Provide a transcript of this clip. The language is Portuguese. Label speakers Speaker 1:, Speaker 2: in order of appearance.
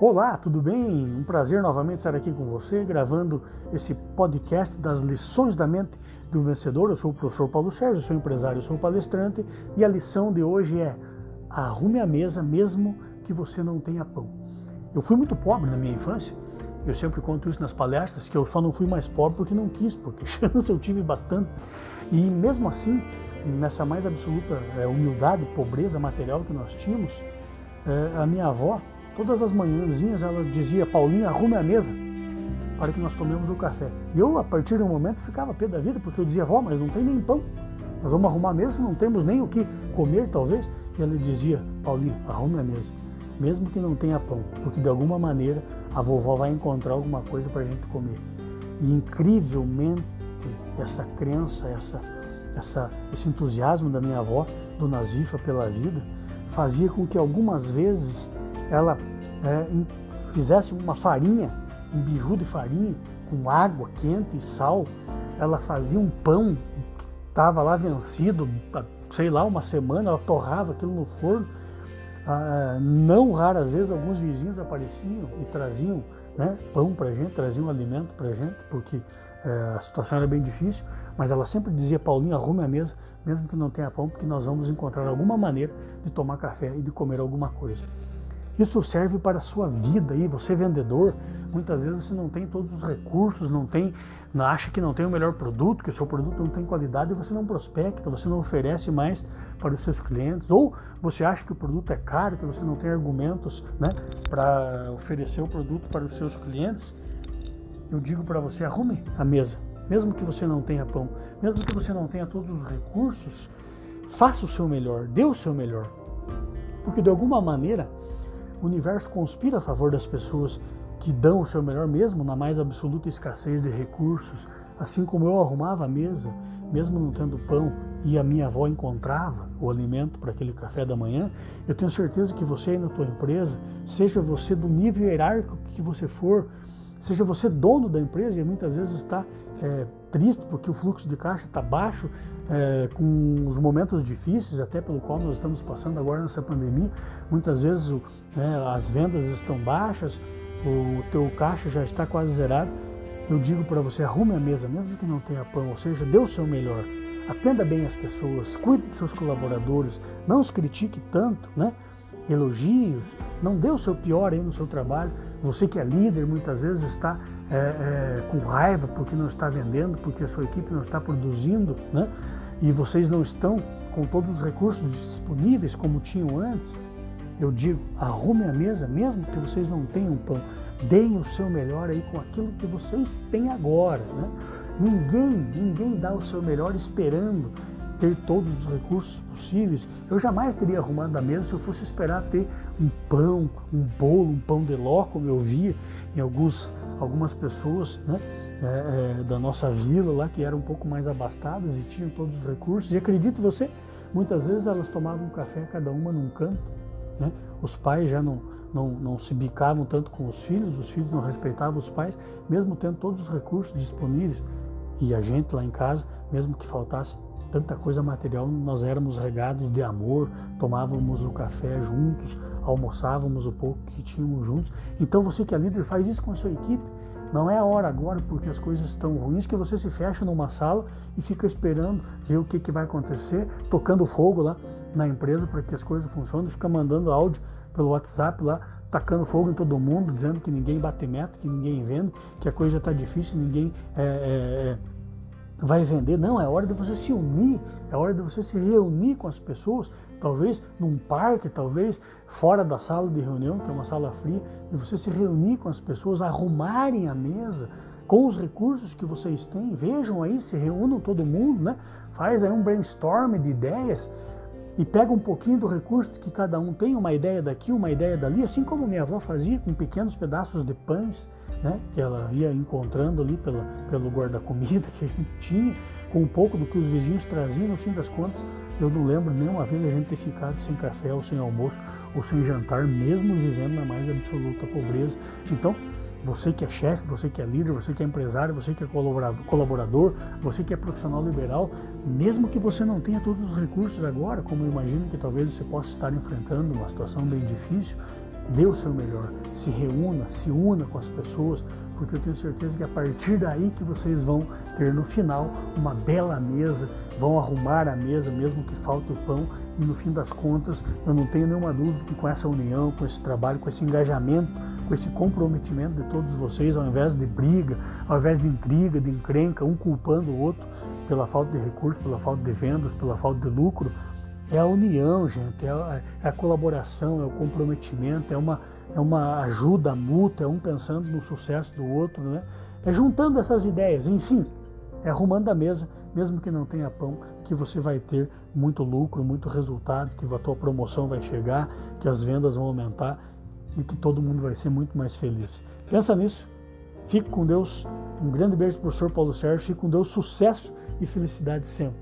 Speaker 1: Olá, tudo bem? Um prazer novamente estar aqui com você, gravando esse podcast das lições da mente do vencedor. Eu sou o professor Paulo Sérgio, sou empresário, sou palestrante e a lição de hoje é: arrume a mesa mesmo que você não tenha pão. Eu fui muito pobre na minha infância. Eu sempre conto isso nas palestras que eu só não fui mais pobre porque não quis, porque chance eu tive bastante. E mesmo assim, nessa mais absoluta é, humildade, pobreza material que nós tínhamos, é, a minha avó Todas as manhãzinhas ela dizia, Paulinho, arrume a mesa para que nós tomemos o café. E eu, a partir do momento, ficava pé da vida, porque eu dizia, vó, mas não tem nem pão. Nós vamos arrumar a mesa, não temos nem o que comer, talvez. E ela dizia, Paulinho, arrume a mesa, mesmo que não tenha pão, porque de alguma maneira a vovó vai encontrar alguma coisa para a gente comer. E incrivelmente, essa crença, essa, essa, esse entusiasmo da minha avó, do Nazifa pela vida, fazia com que algumas vezes ela é, fizesse uma farinha, um biju de farinha, com água quente e sal, ela fazia um pão que estava lá vencido, sei lá, uma semana, ela torrava aquilo no forno. Ah, não raras vezes alguns vizinhos apareciam e traziam né, pão para gente, traziam alimento para gente, porque é, a situação era bem difícil, mas ela sempre dizia, Paulinho, arrume a mesa, mesmo que não tenha pão, porque nós vamos encontrar alguma maneira de tomar café e de comer alguma coisa. Isso serve para a sua vida aí, você vendedor, muitas vezes você não tem todos os recursos, não tem, acha que não tem o melhor produto, que o seu produto não tem qualidade e você não prospecta, você não oferece mais para os seus clientes, ou você acha que o produto é caro, que você não tem argumentos né, para oferecer o produto para os seus clientes. Eu digo para você, arrume a mesa, mesmo que você não tenha pão, mesmo que você não tenha todos os recursos, faça o seu melhor, dê o seu melhor. Porque de alguma maneira o universo conspira a favor das pessoas que dão o seu melhor mesmo na mais absoluta escassez de recursos, assim como eu arrumava a mesa, mesmo não tendo pão, e a minha avó encontrava o alimento para aquele café da manhã, eu tenho certeza que você aí na tua empresa, seja você do nível hierárquico que você for, seja você dono da empresa e muitas vezes está é, triste porque o fluxo de caixa está baixo, é, com os momentos difíceis, até pelo qual nós estamos passando agora nessa pandemia, muitas vezes o, né, as vendas estão baixas, o teu caixa já está quase zerado. Eu digo para você, arrume a mesa, mesmo que não tenha pão, ou seja, dê o seu melhor. Atenda bem as pessoas, cuide dos seus colaboradores, não os critique tanto, né? Elogios, não dê o seu pior aí no seu trabalho. Você que é líder muitas vezes está é, é, com raiva porque não está vendendo, porque a sua equipe não está produzindo, né? E vocês não estão com todos os recursos disponíveis como tinham antes. Eu digo, arrume a mesa, mesmo que vocês não tenham pão, deem o seu melhor aí com aquilo que vocês têm agora, né? Ninguém, ninguém dá o seu melhor esperando ter todos os recursos possíveis, eu jamais teria arrumado a mesa se eu fosse esperar ter um pão, um bolo, um pão de ló, como eu via em alguns, algumas pessoas né, é, é, da nossa vila lá, que eram um pouco mais abastadas e tinham todos os recursos. E acredite você, muitas vezes elas tomavam café cada uma num canto. Né? Os pais já não, não, não se bicavam tanto com os filhos, os filhos não respeitavam os pais, mesmo tendo todos os recursos disponíveis. E a gente lá em casa, mesmo que faltasse tanta coisa material, nós éramos regados de amor, tomávamos o café juntos, almoçávamos o pouco que tínhamos juntos. Então você que é líder faz isso com a sua equipe. Não é a hora agora, porque as coisas estão ruins, que você se fecha numa sala e fica esperando ver o que, que vai acontecer, tocando fogo lá na empresa para que as coisas funcionem, fica mandando áudio pelo WhatsApp lá, tacando fogo em todo mundo, dizendo que ninguém bate meta, que ninguém vende, que a coisa está difícil, ninguém é, é, é vai vender. Não, é hora de você se unir, é hora de você se reunir com as pessoas, talvez num parque, talvez fora da sala de reunião, que é uma sala fria, e você se reunir com as pessoas, arrumarem a mesa com os recursos que vocês têm. Vejam aí, se reúnam todo mundo, né? Faz aí um brainstorm de ideias e pega um pouquinho do recurso que cada um tem, uma ideia daqui, uma ideia dali, assim como minha avó fazia com pequenos pedaços de pães né, que ela ia encontrando ali pela, pelo guarda-comida que a gente tinha, com um pouco do que os vizinhos traziam, no fim das contas, eu não lembro nenhuma vez a gente ter ficado sem café ou sem almoço ou sem jantar, mesmo vivendo na mais absoluta pobreza. Então, você que é chefe, você que é líder, você que é empresário, você que é colaborador, você que é profissional liberal, mesmo que você não tenha todos os recursos agora, como eu imagino que talvez você possa estar enfrentando uma situação bem difícil, dê o seu melhor, se reúna, se una com as pessoas, porque eu tenho certeza que a partir daí que vocês vão ter no final uma bela mesa, vão arrumar a mesa, mesmo que falte o pão, e no fim das contas, eu não tenho nenhuma dúvida que com essa união, com esse trabalho, com esse engajamento, com esse comprometimento de todos vocês, ao invés de briga, ao invés de intriga, de encrenca, um culpando o outro pela falta de recursos, pela falta de vendas, pela falta de lucro, é a união, gente, é a, é a colaboração, é o comprometimento, é uma, é uma ajuda mútua, é um pensando no sucesso do outro, né? é juntando essas ideias, enfim, é arrumando a mesa, mesmo que não tenha pão, que você vai ter muito lucro, muito resultado, que a tua promoção vai chegar, que as vendas vão aumentar e que todo mundo vai ser muito mais feliz. Pensa nisso, fique com Deus, um grande beijo para o professor Paulo Sérgio, fique com Deus, sucesso e felicidade sempre.